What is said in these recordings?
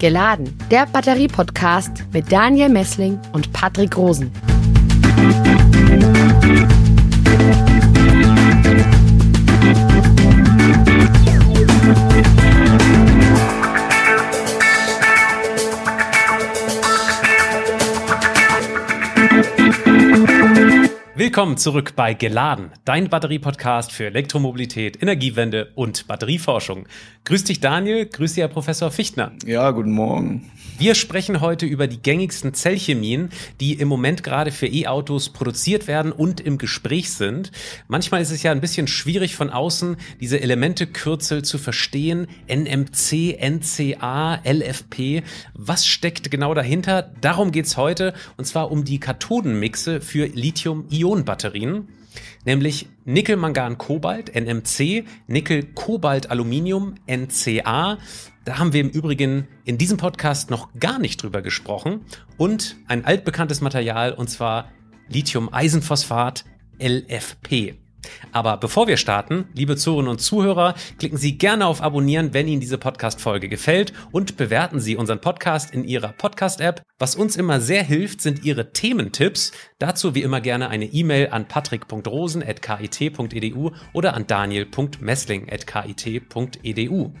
Geladen, der Batterie-Podcast mit Daniel Messling und Patrick Rosen. Willkommen zurück bei Geladen, dein Batterie-Podcast für Elektromobilität, Energiewende und Batterieforschung. Grüß dich Daniel, grüß dich Herr Professor Fichtner. Ja, guten Morgen. Wir sprechen heute über die gängigsten Zellchemien, die im Moment gerade für E-Autos produziert werden und im Gespräch sind. Manchmal ist es ja ein bisschen schwierig von außen, diese Elementekürzel zu verstehen. NMC, NCA, LFP. Was steckt genau dahinter? Darum geht's heute. Und zwar um die Kathodenmixe für Lithium-Ionen-Batterien nämlich Nickel, Mangan, Kobalt, NMC, Nickel, Kobalt, Aluminium, NCA. Da haben wir im Übrigen in diesem Podcast noch gar nicht drüber gesprochen. Und ein altbekanntes Material, und zwar Lithium-Eisenphosphat, LFP. Aber bevor wir starten, liebe Zuhörerinnen und Zuhörer, klicken Sie gerne auf Abonnieren, wenn Ihnen diese Podcast-Folge gefällt und bewerten Sie unseren Podcast in Ihrer Podcast-App. Was uns immer sehr hilft, sind Ihre Thementipps. Dazu wie immer gerne eine E-Mail an patrick.rosen.kit.edu oder an daniel.messling.kit.edu.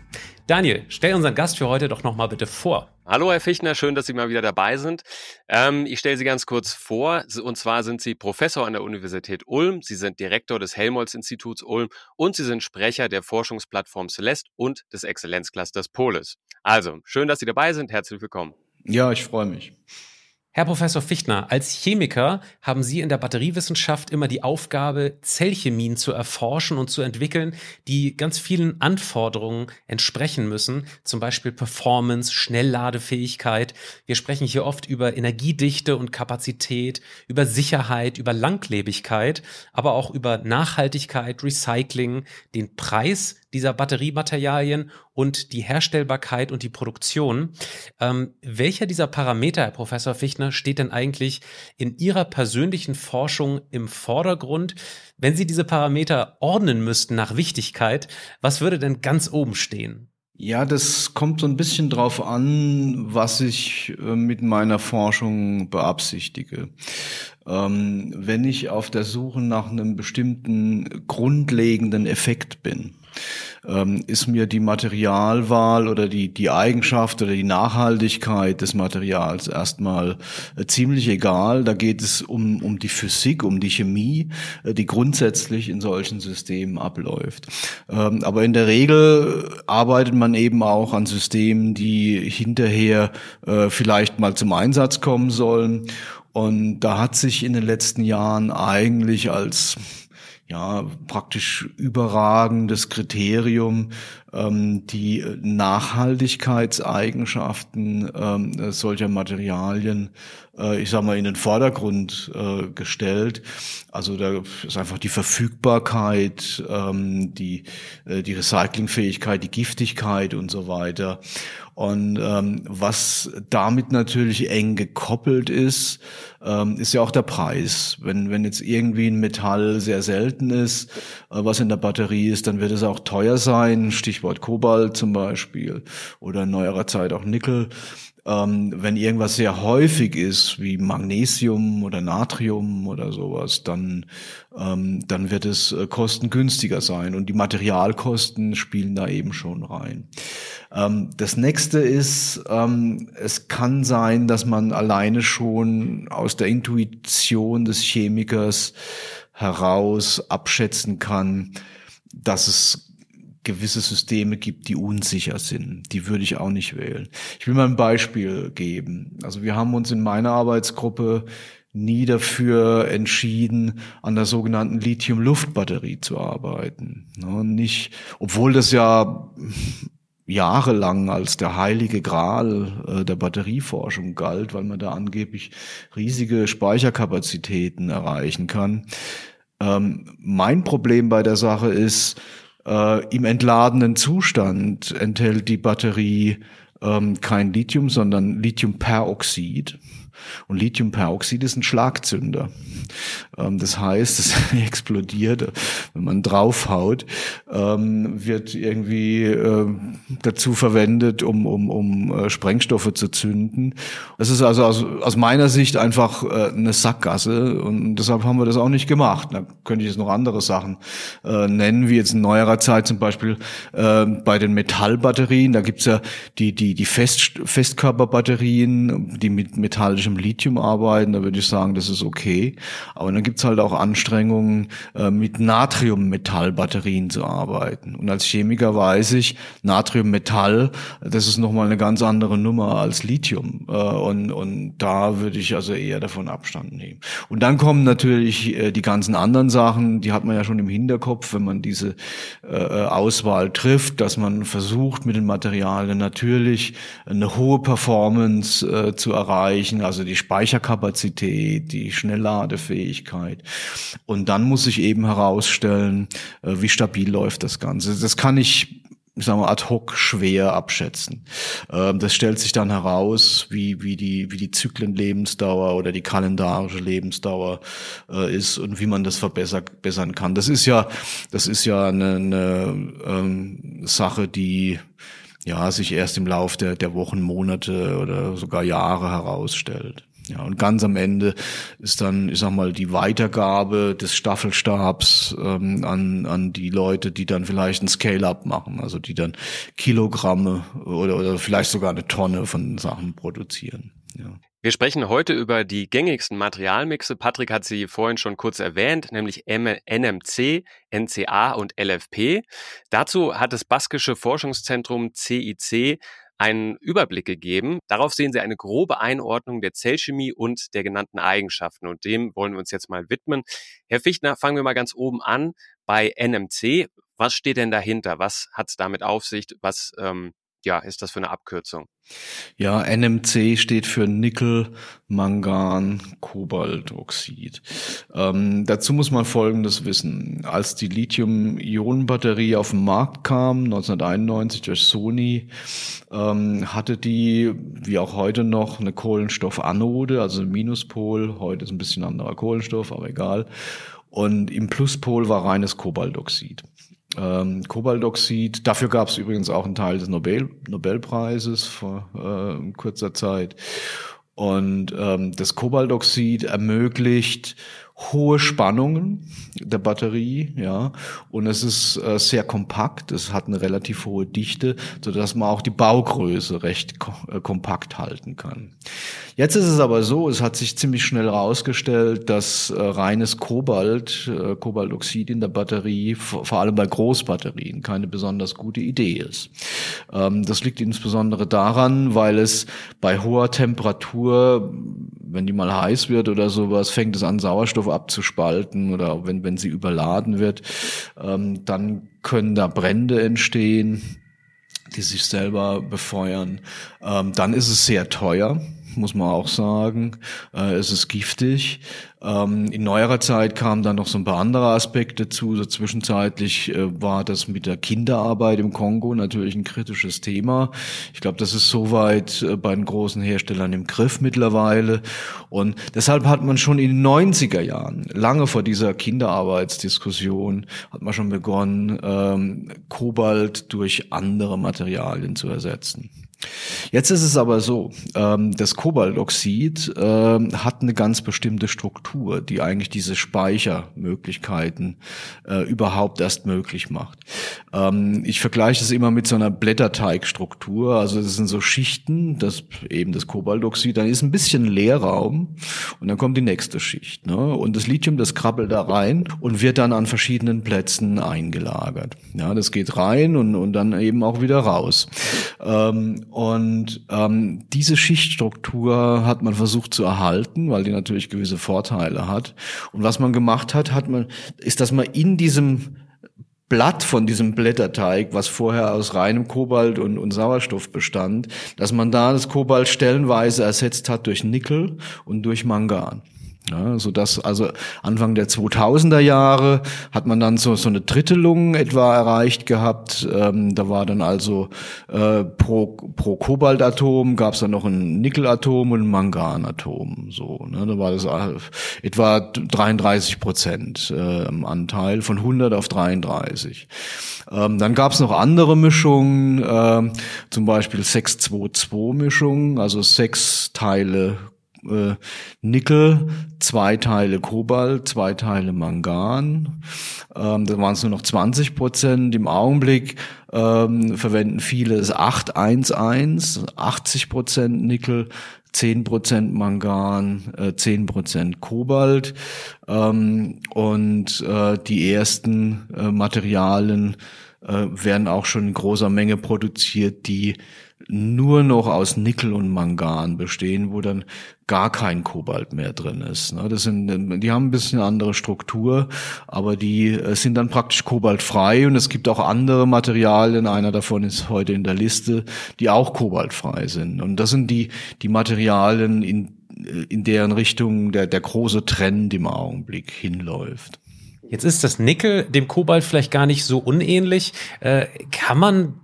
Daniel, stell unseren Gast für heute doch nochmal bitte vor. Hallo, Herr Fichtner, schön, dass Sie mal wieder dabei sind. Ähm, ich stelle Sie ganz kurz vor. Und zwar sind Sie Professor an der Universität Ulm, Sie sind Direktor des Helmholtz-Instituts Ulm und Sie sind Sprecher der Forschungsplattform Celeste und des Exzellenzclusters Polis. Also, schön, dass Sie dabei sind. Herzlich willkommen. Ja, ich freue mich. Herr Professor Fichtner, als Chemiker haben Sie in der Batteriewissenschaft immer die Aufgabe, Zellchemien zu erforschen und zu entwickeln, die ganz vielen Anforderungen entsprechen müssen, zum Beispiel Performance, Schnellladefähigkeit. Wir sprechen hier oft über Energiedichte und Kapazität, über Sicherheit, über Langlebigkeit, aber auch über Nachhaltigkeit, Recycling, den Preis dieser Batteriematerialien und die Herstellbarkeit und die Produktion. Ähm, welcher dieser Parameter, Herr Professor Fichtner, steht denn eigentlich in Ihrer persönlichen Forschung im Vordergrund? Wenn Sie diese Parameter ordnen müssten nach Wichtigkeit, was würde denn ganz oben stehen? Ja, das kommt so ein bisschen drauf an, was ich äh, mit meiner Forschung beabsichtige. Ähm, wenn ich auf der Suche nach einem bestimmten grundlegenden Effekt bin, ähm, ist mir die Materialwahl oder die, die Eigenschaft oder die Nachhaltigkeit des Materials erstmal äh, ziemlich egal. Da geht es um, um die Physik, um die Chemie, äh, die grundsätzlich in solchen Systemen abläuft. Ähm, aber in der Regel arbeitet man eben auch an Systemen, die hinterher äh, vielleicht mal zum Einsatz kommen sollen. Und da hat sich in den letzten Jahren eigentlich als ja, praktisch überragendes Kriterium, ähm, die Nachhaltigkeitseigenschaften ähm, solcher Materialien, äh, ich sag mal, in den Vordergrund äh, gestellt. Also da ist einfach die Verfügbarkeit, ähm, die, äh, die Recyclingfähigkeit, die Giftigkeit und so weiter. Und ähm, was damit natürlich eng gekoppelt ist, ähm, ist ja auch der Preis. Wenn, wenn jetzt irgendwie ein Metall sehr selten ist, äh, was in der Batterie ist, dann wird es auch teuer sein. Stichwort Kobalt zum Beispiel oder in neuerer Zeit auch Nickel. Ähm, wenn irgendwas sehr häufig ist, wie Magnesium oder Natrium oder sowas, dann, ähm, dann wird es äh, kostengünstiger sein. Und die Materialkosten spielen da eben schon rein. Ähm, das nächste ist, ähm, es kann sein, dass man alleine schon aus der Intuition des Chemikers heraus abschätzen kann, dass es gewisse Systeme gibt, die unsicher sind. Die würde ich auch nicht wählen. Ich will mal ein Beispiel geben. Also wir haben uns in meiner Arbeitsgruppe nie dafür entschieden, an der sogenannten Lithium-Luft-Batterie zu arbeiten. Nicht, obwohl das ja jahrelang als der heilige Gral äh, der Batterieforschung galt, weil man da angeblich riesige Speicherkapazitäten erreichen kann. Ähm, mein Problem bei der Sache ist, äh, Im entladenen Zustand enthält die Batterie ähm, kein Lithium, sondern Lithiumperoxid. Und Lithiumperoxid ist ein Schlagzünder. Ähm, das heißt, es explodiert, wenn man draufhaut, ähm, wird irgendwie äh, dazu verwendet, um, um, um äh, Sprengstoffe zu zünden. Das ist also aus, aus meiner Sicht einfach äh, eine Sackgasse und deshalb haben wir das auch nicht gemacht. Da könnte ich jetzt noch andere Sachen äh, nennen, wie jetzt in neuerer Zeit zum Beispiel bei den Metallbatterien. Da gibt's ja die, die, die Fest, Festkörperbatterien, die mit metallischem Lithium arbeiten. Da würde ich sagen, das ist okay. Aber dann gibt's halt auch Anstrengungen, äh, mit Natriummetallbatterien zu arbeiten. Und als Chemiker weiß ich, Natriummetall, das ist nochmal eine ganz andere Nummer als Lithium. Äh, und, und da würde ich also eher davon Abstand nehmen. Und dann kommen natürlich äh, die ganzen anderen Sachen, die hat man ja schon im Hinterkopf, wenn man diese Auswahl trifft, dass man versucht, mit den Materialien natürlich eine hohe Performance zu erreichen, also die Speicherkapazität, die Schnellladefähigkeit. Und dann muss sich eben herausstellen, äh, wie stabil läuft das Ganze. Das kann ich ich sag mal, ad hoc schwer abschätzen. Ähm, das stellt sich dann heraus, wie, wie, die, wie die Zyklenlebensdauer oder die kalendarische Lebensdauer äh, ist und wie man das verbessern kann. Das ist ja, das ist ja eine, eine ähm, Sache, die ja sich erst im Lauf der, der Wochen, Monate oder sogar Jahre herausstellt. Ja, und ganz am Ende ist dann, ich sag mal, die Weitergabe des Staffelstabs ähm, an, an die Leute, die dann vielleicht ein Scale-up machen, also die dann Kilogramme oder, oder vielleicht sogar eine Tonne von Sachen produzieren. Ja. Wir sprechen heute über die gängigsten Materialmixe. Patrick hat sie vorhin schon kurz erwähnt, nämlich NMC, NCA und LFP. Dazu hat das baskische Forschungszentrum CIC einen Überblick gegeben. Darauf sehen Sie eine grobe Einordnung der Zellchemie und der genannten Eigenschaften. Und dem wollen wir uns jetzt mal widmen. Herr Fichtner, fangen wir mal ganz oben an bei NMC. Was steht denn dahinter? Was hat es damit auf sich? Was ähm, ja, ist das für eine Abkürzung? Ja, NMC steht für Nickel, Mangan, Kobaltoxid. Ähm, dazu muss man Folgendes wissen. Als die Lithium-Ionen-Batterie auf den Markt kam, 1991 durch Sony, ähm, hatte die, wie auch heute noch, eine Kohlenstoffanode, also ein Minuspol. Heute ist ein bisschen anderer Kohlenstoff, aber egal. Und im Pluspol war reines Kobaltoxid ähm, Kobaldoxid. Dafür gab es übrigens auch einen Teil des Nobel Nobelpreises vor äh, kurzer Zeit. Und ähm, das Kobaldoxid ermöglicht hohe Spannungen der Batterie, ja, und es ist äh, sehr kompakt, es hat eine relativ hohe Dichte, so dass man auch die Baugröße recht ko äh, kompakt halten kann. Jetzt ist es aber so, es hat sich ziemlich schnell herausgestellt, dass äh, reines Kobalt, äh, Kobaltoxid in der Batterie, vor allem bei Großbatterien, keine besonders gute Idee ist. Ähm, das liegt insbesondere daran, weil es bei hoher Temperatur, wenn die mal heiß wird oder sowas, fängt es an, Sauerstoff abzuspalten oder wenn, wenn sie überladen wird, ähm, dann können da Brände entstehen, die sich selber befeuern. Ähm, dann ist es sehr teuer muss man auch sagen. Äh, es ist giftig. Ähm, in neuerer Zeit kamen dann noch so ein paar andere Aspekte zu. So zwischenzeitlich äh, war das mit der Kinderarbeit im Kongo natürlich ein kritisches Thema. Ich glaube, das ist soweit äh, bei den großen Herstellern im Griff mittlerweile. Und deshalb hat man schon in den 90er Jahren, lange vor dieser Kinderarbeitsdiskussion, hat man schon begonnen, ähm, Kobalt durch andere Materialien zu ersetzen. Jetzt ist es aber so, ähm, das Kobaltoxid ähm, hat eine ganz bestimmte Struktur, die eigentlich diese Speichermöglichkeiten äh, überhaupt erst möglich macht. Ähm, ich vergleiche es immer mit so einer Blätterteigstruktur. Also das sind so Schichten, das eben das Kobaltoxid, dann ist ein bisschen Leerraum und dann kommt die nächste Schicht. Ne? Und das Lithium, das krabbelt da rein und wird dann an verschiedenen Plätzen eingelagert. Ja, das geht rein und, und dann eben auch wieder raus. Und ähm, diese Schichtstruktur hat man versucht zu erhalten, weil die natürlich gewisse Vorteile hat. Und was man gemacht hat, hat man, ist, dass man in diesem Blatt von diesem Blätterteig, was vorher aus reinem Kobalt und, und Sauerstoff bestand, dass man da das Kobalt stellenweise ersetzt hat durch Nickel und durch Mangan. Ja, so dass also Anfang der 2000er Jahre hat man dann so so eine Drittelung etwa erreicht gehabt. Ähm, da war dann also äh, pro pro Kobaltatom gab es dann noch ein Nickelatom und ein Manganatom. So, ne, da war das äh, etwa 33 Prozent äh, Anteil von 100 auf 33. Ähm, dann gab es noch andere Mischungen, äh, zum Beispiel 6-2-2-Mischungen, also sechs Teile äh, Nickel, zwei Teile Kobalt, zwei Teile Mangan. Ähm, da waren es nur noch 20 Prozent. Im Augenblick ähm, verwenden viele es 811, 80 Prozent Nickel, 10 Prozent Mangan, äh, 10 Prozent Kobalt. Ähm, und äh, die ersten äh, Materialien äh, werden auch schon in großer Menge produziert, die nur noch aus Nickel und Mangan bestehen, wo dann gar kein Kobalt mehr drin ist. Ne? Das sind, die haben ein bisschen andere Struktur, aber die äh, sind dann praktisch kobaltfrei und es gibt auch andere Materialien. Einer davon ist heute in der Liste, die auch kobaltfrei sind. Und das sind die, die Materialien, in, in deren Richtung der, der große Trend im Augenblick hinläuft. Jetzt ist das Nickel dem Kobalt vielleicht gar nicht so unähnlich. Äh, kann man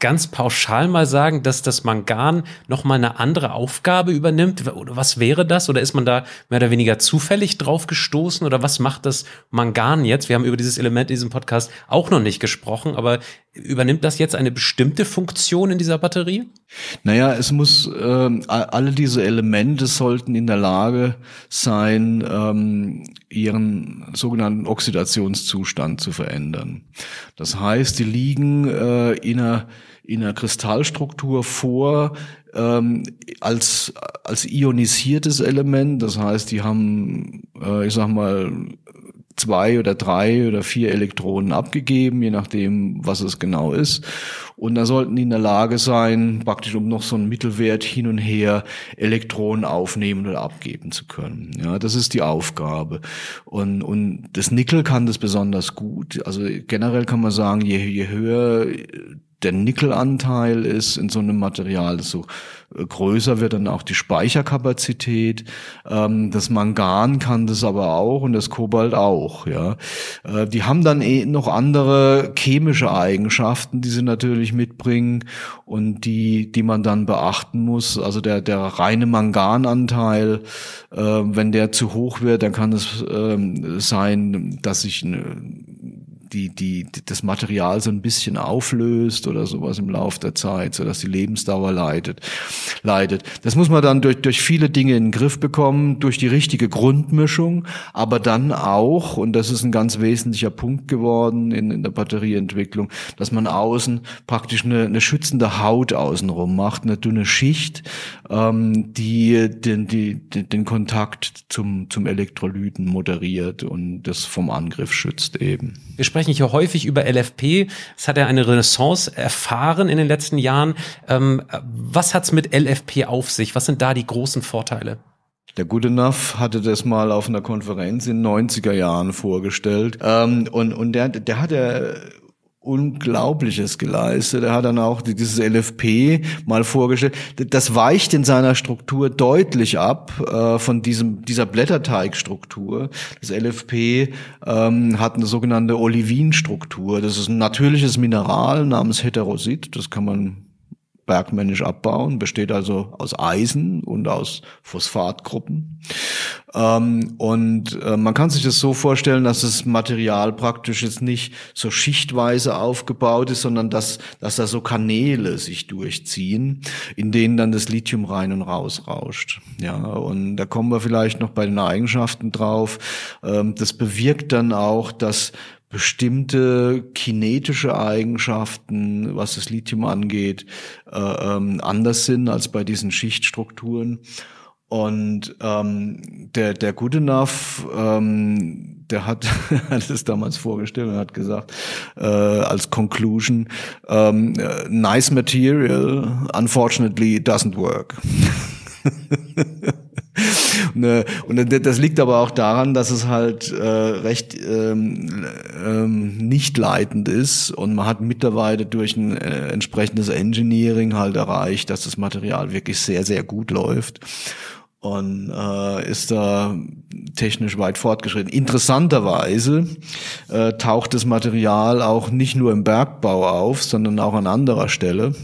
ganz pauschal mal sagen, dass das Mangan noch mal eine andere Aufgabe übernimmt? Was wäre das? Oder ist man da mehr oder weniger zufällig drauf gestoßen? Oder was macht das Mangan jetzt? Wir haben über dieses Element in diesem Podcast auch noch nicht gesprochen, aber übernimmt das jetzt eine bestimmte Funktion in dieser Batterie? Naja, es muss, äh, alle diese Elemente sollten in der Lage sein, ähm, ihren sogenannten Oxidationszustand zu verändern. Das heißt, die liegen äh, in einer in einer Kristallstruktur vor ähm, als als ionisiertes Element. Das heißt, die haben, äh, ich sag mal, zwei oder drei oder vier Elektronen abgegeben, je nachdem, was es genau ist. Und da sollten die in der Lage sein, praktisch um noch so einen Mittelwert hin und her Elektronen aufnehmen oder abgeben zu können. Ja, das ist die Aufgabe. Und, und das Nickel kann das besonders gut. Also generell kann man sagen, je, je höher der Nickelanteil ist in so einem Material, desto äh, größer wird dann auch die Speicherkapazität. Ähm, das Mangan kann das aber auch und das Kobalt auch. Ja, äh, die haben dann eh noch andere chemische Eigenschaften, die sie natürlich mitbringen und die, die man dann beachten muss. Also der der reine Mangananteil, äh, wenn der zu hoch wird, dann kann es ähm, sein, dass sich eine die, die, das Material so ein bisschen auflöst oder sowas im Laufe der Zeit, so dass die Lebensdauer leidet, leidet. Das muss man dann durch, durch viele Dinge in den Griff bekommen, durch die richtige Grundmischung, aber dann auch, und das ist ein ganz wesentlicher Punkt geworden in, in der Batterieentwicklung, dass man außen praktisch eine, eine schützende Haut außenrum macht, eine dünne Schicht, ähm, die den, die, den Kontakt zum, zum Elektrolyten moderiert und das vom Angriff schützt eben. Wir sprechen hier häufig über LFP. Es hat ja eine Renaissance erfahren in den letzten Jahren. Ähm, was hat's mit LFP auf sich? Was sind da die großen Vorteile? Der Goodenough hatte das mal auf einer Konferenz in 90er Jahren vorgestellt. Ähm, und, und der, der hat ja Unglaubliches geleistet. Er hat dann auch dieses LFP mal vorgestellt. Das weicht in seiner Struktur deutlich ab äh, von diesem dieser Blätterteigstruktur. Das LFP ähm, hat eine sogenannte Olivinstruktur. Das ist ein natürliches Mineral namens Heterosit. Das kann man bergmännisch abbauen, besteht also aus Eisen und aus Phosphatgruppen. Ähm, und äh, man kann sich das so vorstellen, dass das Material praktisch jetzt nicht so schichtweise aufgebaut ist, sondern dass, dass da so Kanäle sich durchziehen, in denen dann das Lithium rein und raus rauscht. Ja, und da kommen wir vielleicht noch bei den Eigenschaften drauf. Ähm, das bewirkt dann auch, dass bestimmte kinetische Eigenschaften, was das Lithium angeht, äh, ähm, anders sind als bei diesen Schichtstrukturen. Und ähm, der, der Goodenough, ähm, der hat, hat es damals vorgestellt und hat gesagt, äh, als Conclusion, ähm, nice material, unfortunately doesn't work. Und das liegt aber auch daran, dass es halt äh, recht ähm, ähm, nicht leitend ist und man hat mittlerweile durch ein äh, entsprechendes Engineering halt erreicht, dass das Material wirklich sehr, sehr gut läuft. und äh, ist da technisch weit fortgeschritten. Interessanterweise äh, taucht das Material auch nicht nur im Bergbau auf, sondern auch an anderer Stelle.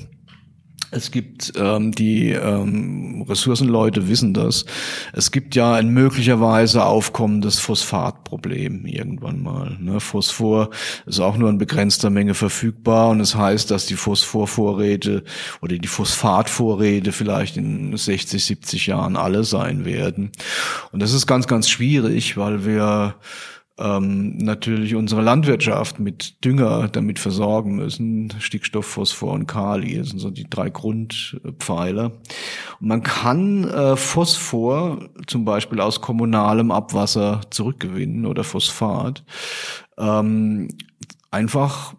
Es gibt ähm, die ähm, Ressourcenleute wissen das. Es gibt ja ein möglicherweise aufkommendes Phosphatproblem irgendwann mal. Ne? Phosphor ist auch nur in begrenzter Menge verfügbar und es das heißt, dass die Phosphorvorräte oder die Phosphatvorräte vielleicht in 60, 70 Jahren alle sein werden. Und das ist ganz, ganz schwierig, weil wir ähm, natürlich unsere Landwirtschaft mit Dünger damit versorgen müssen. Stickstoff, Phosphor und Kali das sind so die drei Grundpfeiler. Und man kann äh, Phosphor zum Beispiel aus kommunalem Abwasser zurückgewinnen oder Phosphat. Ähm, einfach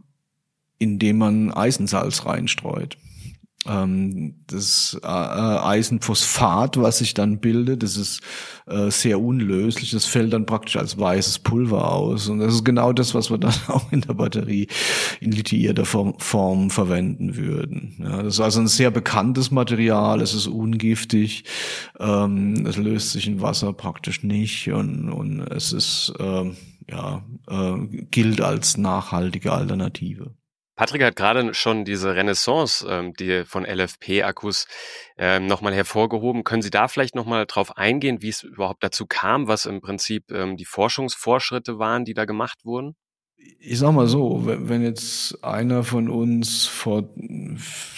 indem man Eisensalz reinstreut das äh, Eisenphosphat, was sich dann bildet, das ist äh, sehr unlöslich. Das fällt dann praktisch als weißes Pulver aus. Und das ist genau das, was wir dann auch in der Batterie in lithiierter Form, verwenden würden. Das ist also ein sehr bekanntes Material. Es ist ungiftig. Ähm, es löst sich in Wasser praktisch nicht und, und es ist ähm, ja äh, gilt als nachhaltige Alternative. Patrick hat gerade schon diese Renaissance ähm, die von LFP-Akkus ähm, nochmal hervorgehoben. Können Sie da vielleicht nochmal drauf eingehen, wie es überhaupt dazu kam, was im Prinzip ähm, die Forschungsvorschritte waren, die da gemacht wurden? Ich sag mal so, wenn jetzt einer von uns vor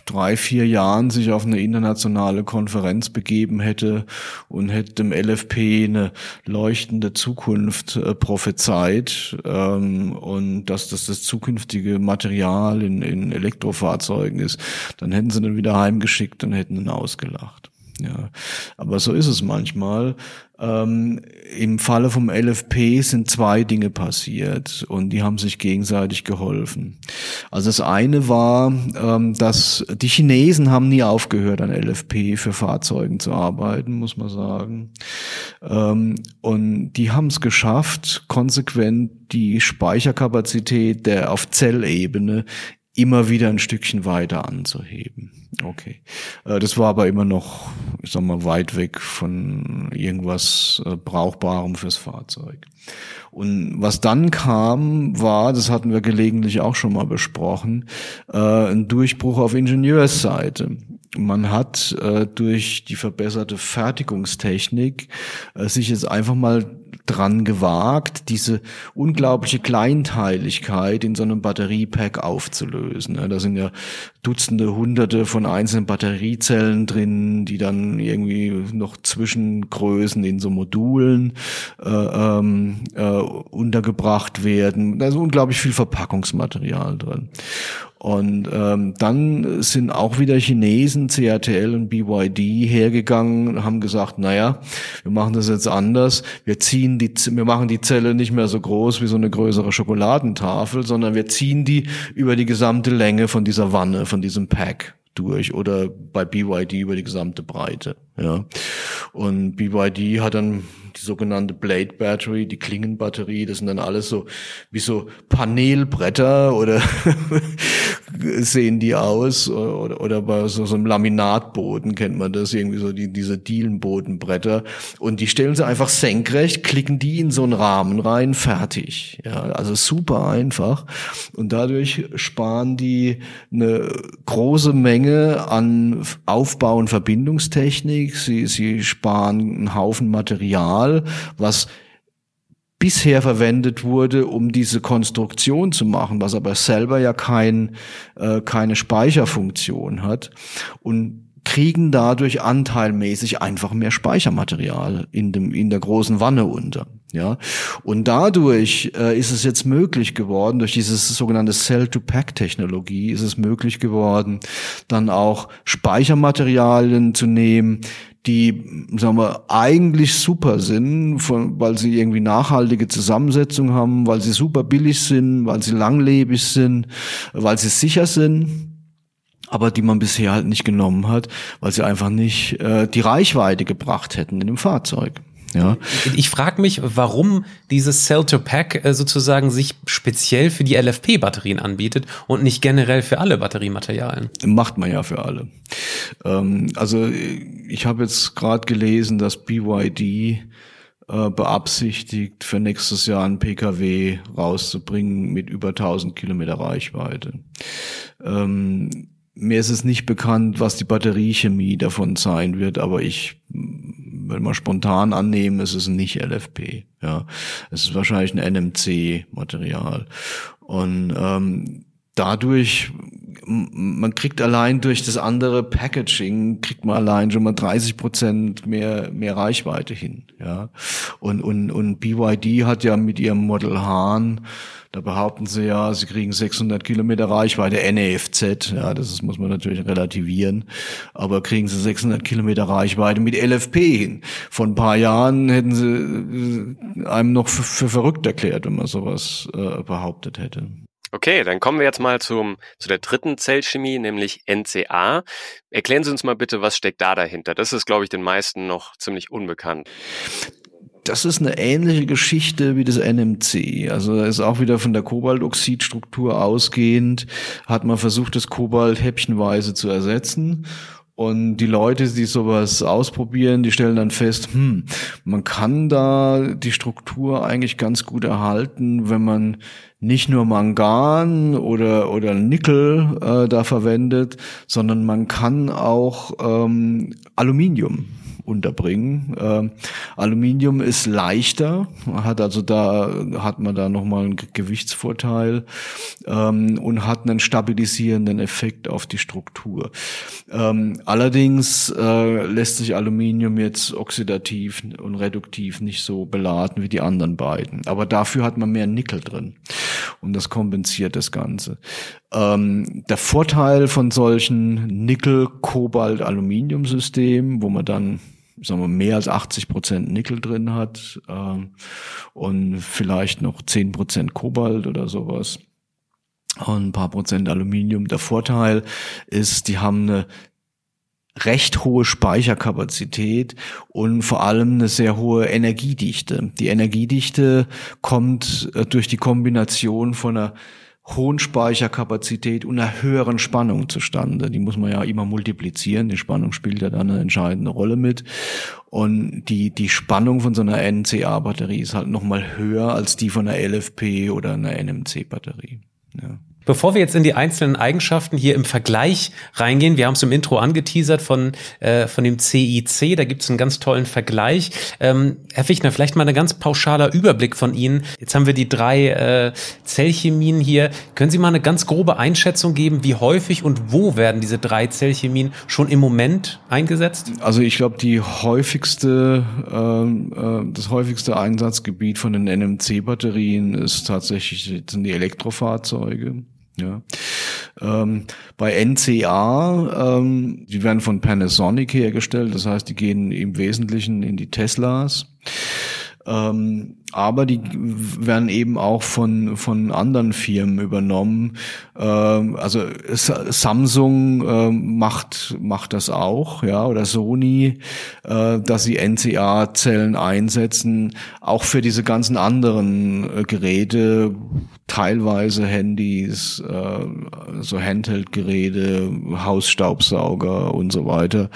drei, vier Jahren sich auf eine internationale Konferenz begeben hätte und hätte dem LFP eine leuchtende Zukunft äh, prophezeit ähm, und dass das das zukünftige Material in, in Elektrofahrzeugen ist, dann hätten sie dann wieder heimgeschickt und hätten ihn ausgelacht. Ja, aber so ist es manchmal. Ähm, Im Falle vom LFP sind zwei Dinge passiert und die haben sich gegenseitig geholfen. Also das eine war, ähm, dass die Chinesen haben nie aufgehört, an LFP für Fahrzeugen zu arbeiten, muss man sagen. Ähm, und die haben es geschafft, konsequent die Speicherkapazität der auf Zellebene immer wieder ein Stückchen weiter anzuheben. Okay. Äh, das war aber immer noch, ich sag mal, weit weg von irgendwas äh, Brauchbarem fürs Fahrzeug. Und was dann kam, war, das hatten wir gelegentlich auch schon mal besprochen, äh, ein Durchbruch auf Ingenieursseite. Man hat durch die verbesserte Fertigungstechnik sich jetzt einfach mal dran gewagt, diese unglaubliche Kleinteiligkeit in so einem Batteriepack aufzulösen. Da sind ja Dutzende, Hunderte von einzelnen Batteriezellen drin, die dann irgendwie noch Zwischengrößen in so Modulen äh, ähm, äh, untergebracht werden. Da ist unglaublich viel Verpackungsmaterial drin. Und ähm, dann sind auch wieder Chinesen, CATL und BYD hergegangen haben gesagt, naja, wir machen das jetzt anders. Wir ziehen die, wir machen die Zelle nicht mehr so groß wie so eine größere Schokoladentafel, sondern wir ziehen die über die gesamte Länge von dieser Wanne, von diesem Pack durch oder bei BYD über die gesamte Breite. Ja. Und BYD hat dann die sogenannte Blade Battery, die Klingenbatterie, das sind dann alles so wie so Panelbretter oder sehen die aus oder, oder bei so, so einem Laminatboden kennt man das irgendwie so die, diese Dielenbodenbretter und die stellen sie einfach senkrecht, klicken die in so einen Rahmen rein, fertig. Ja, also super einfach und dadurch sparen die eine große Menge an Aufbau- und Verbindungstechnik. Sie, sie sparen einen Haufen Material, was bisher verwendet wurde, um diese Konstruktion zu machen, was aber selber ja kein, äh, keine Speicherfunktion hat und kriegen dadurch anteilmäßig einfach mehr Speichermaterial in dem in der großen Wanne unter. Ja, und dadurch äh, ist es jetzt möglich geworden, durch diese sogenannte Cell-to-Pack-Technologie ist es möglich geworden, dann auch Speichermaterialien zu nehmen, die, sagen wir, eigentlich super sind, von, weil sie irgendwie nachhaltige Zusammensetzung haben, weil sie super billig sind, weil sie langlebig sind, weil sie sicher sind aber die man bisher halt nicht genommen hat, weil sie einfach nicht äh, die Reichweite gebracht hätten in dem Fahrzeug. Ja. Ich frage mich, warum dieses Cell-to-Pack äh, sozusagen sich speziell für die LFP-Batterien anbietet und nicht generell für alle Batteriematerialien. Macht man ja für alle. Ähm, also ich habe jetzt gerade gelesen, dass BYD äh, beabsichtigt, für nächstes Jahr einen Pkw rauszubringen mit über 1000 Kilometer Reichweite. Ähm, mir ist es nicht bekannt, was die Batteriechemie davon sein wird, aber ich wenn man spontan annehmen, ist es nicht LFP. Ja, es ist wahrscheinlich ein NMC-Material und ähm, dadurch, man kriegt allein durch das andere Packaging, kriegt man allein schon mal 30 Prozent mehr, mehr Reichweite hin, ja. Und, und, und BYD hat ja mit ihrem Model Hahn, da behaupten sie ja, sie kriegen 600 Kilometer Reichweite, NEFZ, ja, das muss man natürlich relativieren, aber kriegen sie 600 Kilometer Reichweite mit LFP hin. Vor ein paar Jahren hätten sie äh, einem noch für, für verrückt erklärt, wenn man sowas äh, behauptet hätte. Okay, dann kommen wir jetzt mal zum, zu der dritten Zellchemie, nämlich NCA. Erklären Sie uns mal bitte, was steckt da dahinter? Das ist, glaube ich, den meisten noch ziemlich unbekannt. Das ist eine ähnliche Geschichte wie das NMC. Also ist auch wieder von der Kobaltoxidstruktur ausgehend, hat man versucht, das Kobalt häppchenweise zu ersetzen und die Leute, die sowas ausprobieren, die stellen dann fest, hm, man kann da die Struktur eigentlich ganz gut erhalten, wenn man nicht nur Mangan oder, oder Nickel äh, da verwendet, sondern man kann auch ähm, Aluminium unterbringen. Ähm, Aluminium ist leichter, hat also da hat man da noch mal einen Gewichtsvorteil ähm, und hat einen stabilisierenden Effekt auf die Struktur. Ähm, allerdings äh, lässt sich Aluminium jetzt oxidativ und reduktiv nicht so beladen wie die anderen beiden. Aber dafür hat man mehr Nickel drin und das kompensiert das Ganze. Ähm, der Vorteil von solchen Nickel-Kobalt-Aluminium-Systemen, wo man dann sagen wir, mehr als 80 Prozent Nickel drin hat ähm, und vielleicht noch 10 Prozent Kobalt oder sowas und ein paar Prozent Aluminium. Der Vorteil ist, die haben eine recht hohe Speicherkapazität und vor allem eine sehr hohe Energiedichte. Die Energiedichte kommt äh, durch die Kombination von einer hohen Speicherkapazität und einer höheren Spannung zustande. Die muss man ja immer multiplizieren. Die Spannung spielt ja dann eine entscheidende Rolle mit. Und die, die Spannung von so einer NCA-Batterie ist halt nochmal höher als die von einer LFP oder einer NMC-Batterie. Ja. Bevor wir jetzt in die einzelnen Eigenschaften hier im Vergleich reingehen, wir haben es im Intro angeteasert von, äh, von dem CIC, da gibt es einen ganz tollen Vergleich. Ähm, Herr Fichtner, vielleicht mal ein ganz pauschaler Überblick von Ihnen. Jetzt haben wir die drei äh, Zellchemien hier. Können Sie mal eine ganz grobe Einschätzung geben, wie häufig und wo werden diese drei Zellchemien schon im Moment eingesetzt? Also ich glaube, die häufigste, ähm, äh, das häufigste Einsatzgebiet von den NMC-Batterien ist tatsächlich sind die Elektrofahrzeuge. Ja. Ähm, bei NCA, ähm, die werden von Panasonic hergestellt, das heißt, die gehen im Wesentlichen in die Teslas. Ähm, aber die werden eben auch von von anderen Firmen übernommen. Ähm, also Samsung äh, macht macht das auch, ja, oder Sony, äh, dass sie NCA-Zellen einsetzen, auch für diese ganzen anderen äh, Geräte, teilweise Handys, äh, so Handheld-Geräte, Hausstaubsauger und so weiter.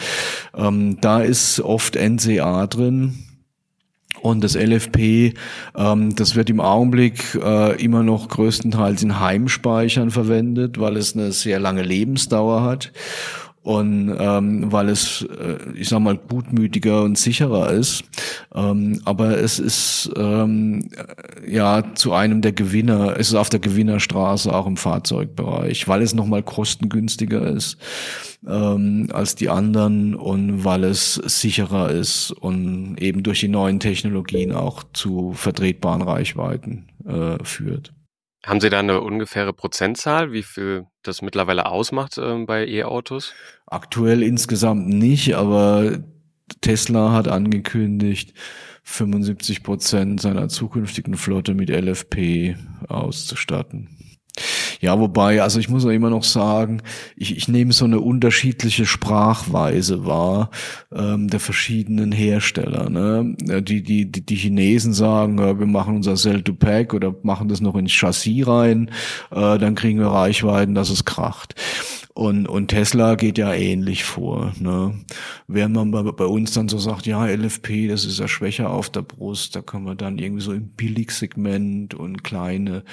Ähm, da ist oft NCA drin. Und das LFP, ähm, das wird im Augenblick äh, immer noch größtenteils in Heimspeichern verwendet, weil es eine sehr lange Lebensdauer hat und ähm, weil es, äh, ich sag mal, gutmütiger und sicherer ist. Ähm, aber es ist ähm, ja zu einem der Gewinner, es ist auf der Gewinnerstraße auch im Fahrzeugbereich, weil es nochmal kostengünstiger ist ähm, als die anderen und weil es sicherer ist und eben durch die neuen Technologien auch zu vertretbaren Reichweiten äh, führt. Haben Sie da eine ungefähre Prozentzahl, wie viel das mittlerweile ausmacht äh, bei E-Autos? Aktuell insgesamt nicht, aber Tesla hat angekündigt, 75 Prozent seiner zukünftigen Flotte mit LFP auszustatten. Ja, wobei, also ich muss auch immer noch sagen, ich, ich nehme so eine unterschiedliche Sprachweise wahr ähm, der verschiedenen Hersteller. Ne? Die, die, die, die Chinesen sagen, ja, wir machen unser Cell-to-Pack oder machen das noch ins Chassis rein, äh, dann kriegen wir Reichweiten, dass es kracht. Und, und Tesla geht ja ähnlich vor. Ne? Während man bei, bei uns dann so sagt, ja, LFP, das ist ja schwächer auf der Brust, da können wir dann irgendwie so im Billigsegment und kleine,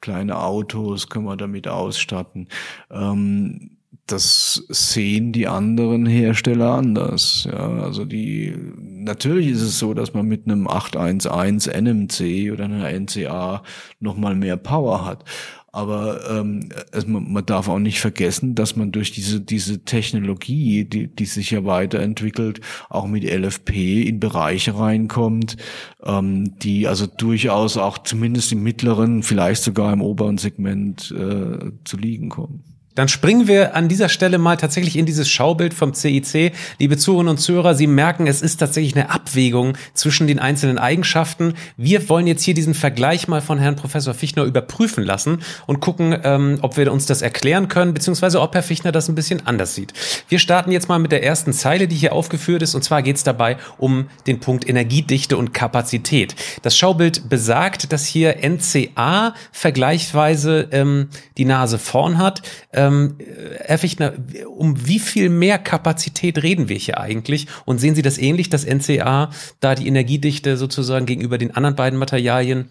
kleine Autos können wir damit ausstatten. Ähm, das sehen die anderen Hersteller anders. Ja, also die, natürlich ist es so, dass man mit einem 811 NMC oder einer NCA nochmal mehr Power hat. Aber ähm, also man, darf auch nicht vergessen, dass man durch diese, diese Technologie, die, die sich ja weiterentwickelt, auch mit LFP in Bereiche reinkommt, ähm, die also durchaus auch zumindest im mittleren, vielleicht sogar im oberen Segment äh, zu liegen kommen. Dann springen wir an dieser Stelle mal tatsächlich in dieses Schaubild vom CIC. Liebe Zuhörerinnen und Zuhörer, Sie merken, es ist tatsächlich eine Abwägung zwischen den einzelnen Eigenschaften. Wir wollen jetzt hier diesen Vergleich mal von Herrn Professor Fichtner überprüfen lassen und gucken, ähm, ob wir uns das erklären können, beziehungsweise ob Herr Fichtner das ein bisschen anders sieht. Wir starten jetzt mal mit der ersten Zeile, die hier aufgeführt ist, und zwar geht es dabei um den Punkt Energiedichte und Kapazität. Das Schaubild besagt, dass hier NCA vergleichsweise ähm, die Nase vorn hat. Ähm, Herr Fichtner, um wie viel mehr Kapazität reden wir hier eigentlich? Und sehen Sie das ähnlich, dass NCA da die Energiedichte sozusagen gegenüber den anderen beiden Materialien,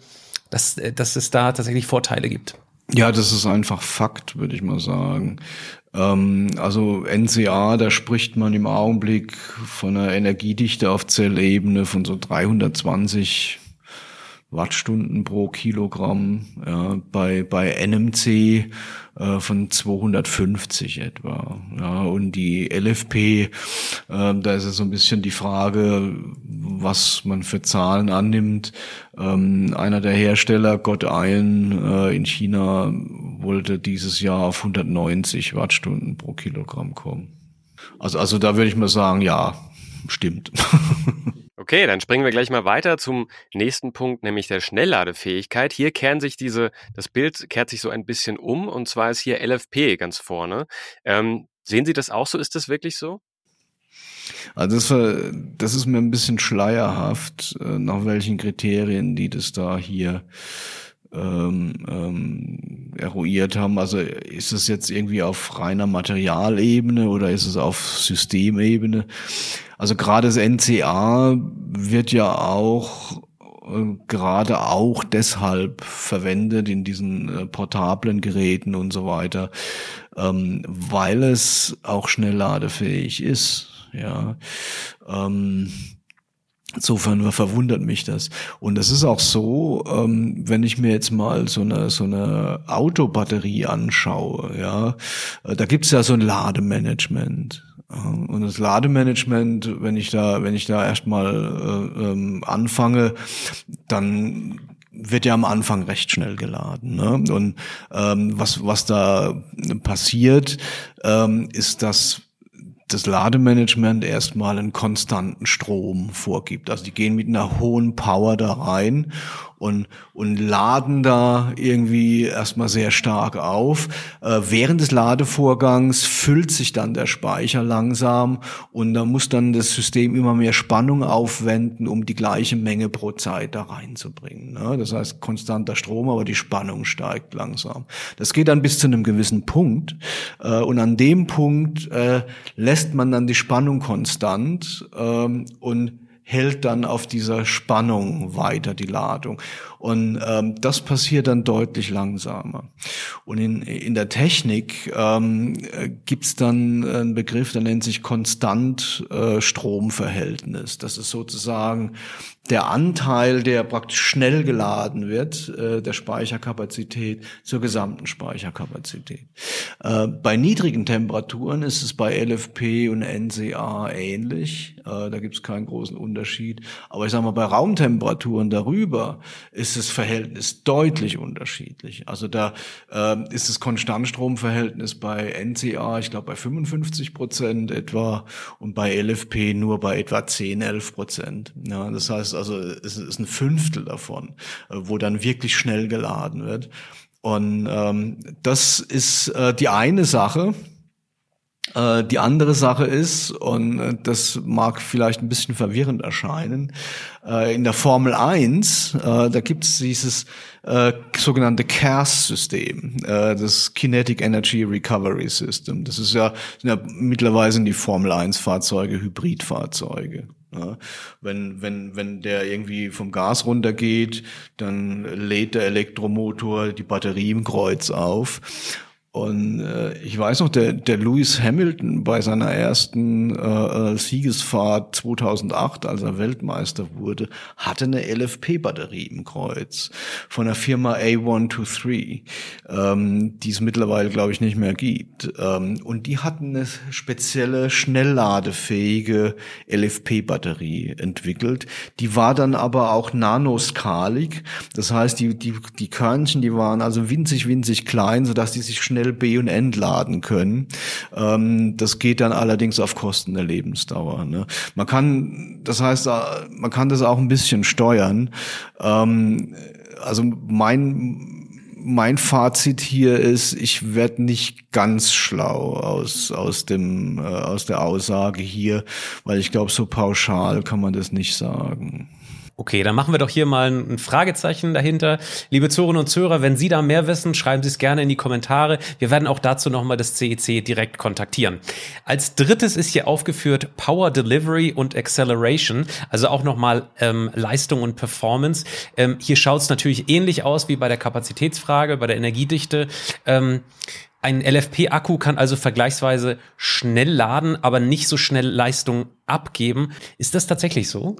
dass, dass es da tatsächlich Vorteile gibt? Ja, das ist einfach Fakt, würde ich mal sagen. Ähm, also NCA, da spricht man im Augenblick von einer Energiedichte auf Zellebene von so 320 Wattstunden pro Kilogramm, ja, bei, bei NMC äh, von 250 etwa. Ja, und die LFP, äh, da ist es so ein bisschen die Frage, was man für Zahlen annimmt. Ähm, einer der Hersteller, Gott Iron äh, in China, wollte dieses Jahr auf 190 Wattstunden pro Kilogramm kommen. Also, also da würde ich mal sagen, ja, stimmt. Okay, dann springen wir gleich mal weiter zum nächsten Punkt, nämlich der Schnellladefähigkeit. Hier kehren sich diese, das Bild kehrt sich so ein bisschen um und zwar ist hier LFP ganz vorne. Ähm, sehen Sie das auch so? Ist das wirklich so? Also das, das ist mir ein bisschen schleierhaft, äh, nach welchen Kriterien die das da hier ähm, ähm, eruiert haben. Also ist es jetzt irgendwie auf reiner Materialebene oder ist es auf Systemebene? Also gerade das NCA wird ja auch äh, gerade auch deshalb verwendet in diesen äh, portablen Geräten und so weiter, ähm, weil es auch schnellladefähig ist. Ja. Ähm, Insofern verwundert mich das. Und es ist auch so, ähm, wenn ich mir jetzt mal so eine, so eine Autobatterie anschaue, ja, äh, da gibt's ja so ein Lademanagement. Ähm, und das Lademanagement, wenn ich da, wenn ich da erstmal äh, ähm, anfange, dann wird ja am Anfang recht schnell geladen. Ne? Und ähm, was, was da passiert, ähm, ist, dass das Lademanagement erstmal einen konstanten Strom vorgibt. Also die gehen mit einer hohen Power da rein und, und laden da irgendwie erstmal sehr stark auf. Äh, während des Ladevorgangs füllt sich dann der Speicher langsam und da muss dann das System immer mehr Spannung aufwenden, um die gleiche Menge pro Zeit da reinzubringen. Ne? Das heißt konstanter Strom, aber die Spannung steigt langsam. Das geht dann bis zu einem gewissen Punkt äh, und an dem Punkt äh, lässt man dann die Spannung konstant ähm, und hält dann auf dieser Spannung weiter die Ladung. Und ähm, das passiert dann deutlich langsamer. Und in, in der Technik ähm, gibt dann einen Begriff, der nennt sich konstant äh, Stromverhältnis. Das ist sozusagen der Anteil, der praktisch schnell geladen wird, äh, der Speicherkapazität zur gesamten Speicherkapazität. Äh, bei niedrigen Temperaturen ist es bei LFP und NCA ähnlich. Äh, da gibt es keinen großen Unterschied. Aber ich sage mal, bei Raumtemperaturen darüber ist das Verhältnis deutlich unterschiedlich. Also da äh, ist das Konstantstromverhältnis bei NCA, ich glaube, bei 55 Prozent etwa und bei LFP nur bei etwa 10, 11 Prozent. Ja, das heißt, also es ist ein Fünftel davon, äh, wo dann wirklich schnell geladen wird. Und ähm, das ist äh, die eine Sache. Äh, die andere Sache ist, und äh, das mag vielleicht ein bisschen verwirrend erscheinen, äh, in der Formel 1, da gibt es dieses sogenannte CARS-System, das Kinetic Energy Recovery System. Das ist ja, sind ja mittlerweile die Formel 1-Fahrzeuge Hybridfahrzeuge. Ja, wenn, wenn, wenn der irgendwie vom Gas runtergeht, dann lädt der Elektromotor die Batterie im Kreuz auf. Und äh, ich weiß noch, der, der Lewis Hamilton bei seiner ersten äh, äh Siegesfahrt 2008, als er Weltmeister wurde, hatte eine LFP-Batterie im Kreuz von der Firma A123, ähm, die es mittlerweile, glaube ich, nicht mehr gibt. Ähm, und die hatten eine spezielle schnellladefähige LFP-Batterie entwickelt. Die war dann aber auch nanoskalig. Das heißt, die, die, die Körnchen, die waren also winzig, winzig klein, sodass die sich schnell schnell B- und entladen können. Ähm, das geht dann allerdings auf Kosten der Lebensdauer. Ne? Man kann, das heißt, äh, man kann das auch ein bisschen steuern. Ähm, also mein mein Fazit hier ist, ich werde nicht ganz schlau aus, aus, dem, äh, aus der Aussage hier, weil ich glaube, so pauschal kann man das nicht sagen. Okay, dann machen wir doch hier mal ein Fragezeichen dahinter. Liebe Zuhörerinnen und Zuhörer, wenn Sie da mehr wissen, schreiben Sie es gerne in die Kommentare. Wir werden auch dazu nochmal das CEC e direkt kontaktieren. Als drittes ist hier aufgeführt Power Delivery und Acceleration, also auch nochmal ähm, Leistung und Performance. Ähm, hier schaut es natürlich ähnlich aus wie bei der Kapazitätsfrage, bei der Energiedichte. Ähm, ein LFP-Akku kann also vergleichsweise schnell laden, aber nicht so schnell Leistung abgeben. Ist das tatsächlich so?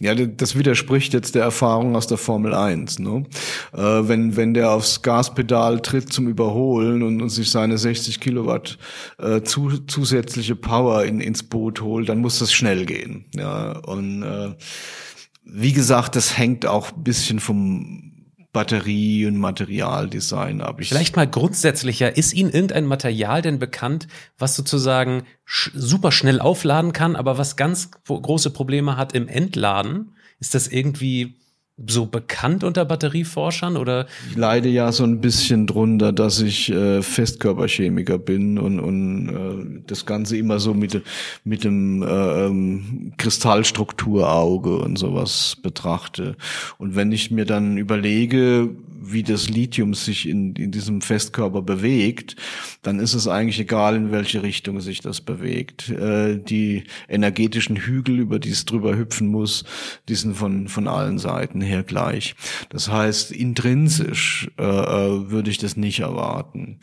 Ja, das widerspricht jetzt der Erfahrung aus der Formel 1. Ne? Äh, wenn, wenn der aufs Gaspedal tritt zum Überholen und, und sich seine 60 Kilowatt äh, zu, zusätzliche Power in, ins Boot holt, dann muss das schnell gehen. Ja, und äh, wie gesagt, das hängt auch bisschen vom Batterie- und Materialdesign ab. Ich Vielleicht mal grundsätzlicher, ist Ihnen irgendein Material denn bekannt, was sozusagen super schnell aufladen kann, aber was ganz große Probleme hat im Entladen? Ist das irgendwie so bekannt unter Batterieforschern oder? Ich leide ja so ein bisschen drunter, dass ich äh, Festkörperchemiker bin und, und äh, das Ganze immer so mit, mit dem äh, ähm, Kristallstrukturauge und sowas betrachte. Und wenn ich mir dann überlege, wie das Lithium sich in, in diesem Festkörper bewegt, dann ist es eigentlich egal, in welche Richtung sich das bewegt. Äh, die energetischen Hügel, über die es drüber hüpfen muss, die sind von, von allen Seiten her gleich. Das heißt, intrinsisch äh, äh würde ich das nicht erwarten.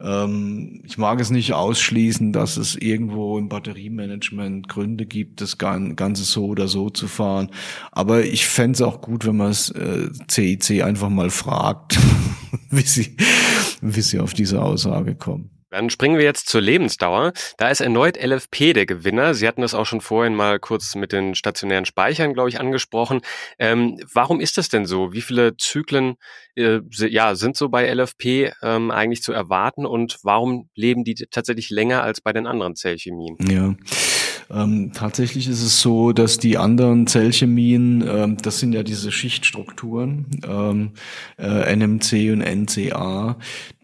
Ähm, ich mag es nicht ausschließen, dass es irgendwo im Batteriemanagement Gründe gibt, das Ganze so oder so zu fahren. Aber ich fände es auch gut, wenn man es äh, CIC einfach mal fragt wie sie, wie sie auf diese Aussage kommen. Dann springen wir jetzt zur Lebensdauer. Da ist erneut LFP der Gewinner. Sie hatten das auch schon vorhin mal kurz mit den stationären Speichern, glaube ich, angesprochen. Ähm, warum ist das denn so? Wie viele Zyklen äh, ja, sind so bei LFP ähm, eigentlich zu erwarten und warum leben die tatsächlich länger als bei den anderen Zellchemien? Ja. Ähm, tatsächlich ist es so, dass die anderen Zellchemien, ähm, das sind ja diese Schichtstrukturen, ähm, äh, NMC und NCA,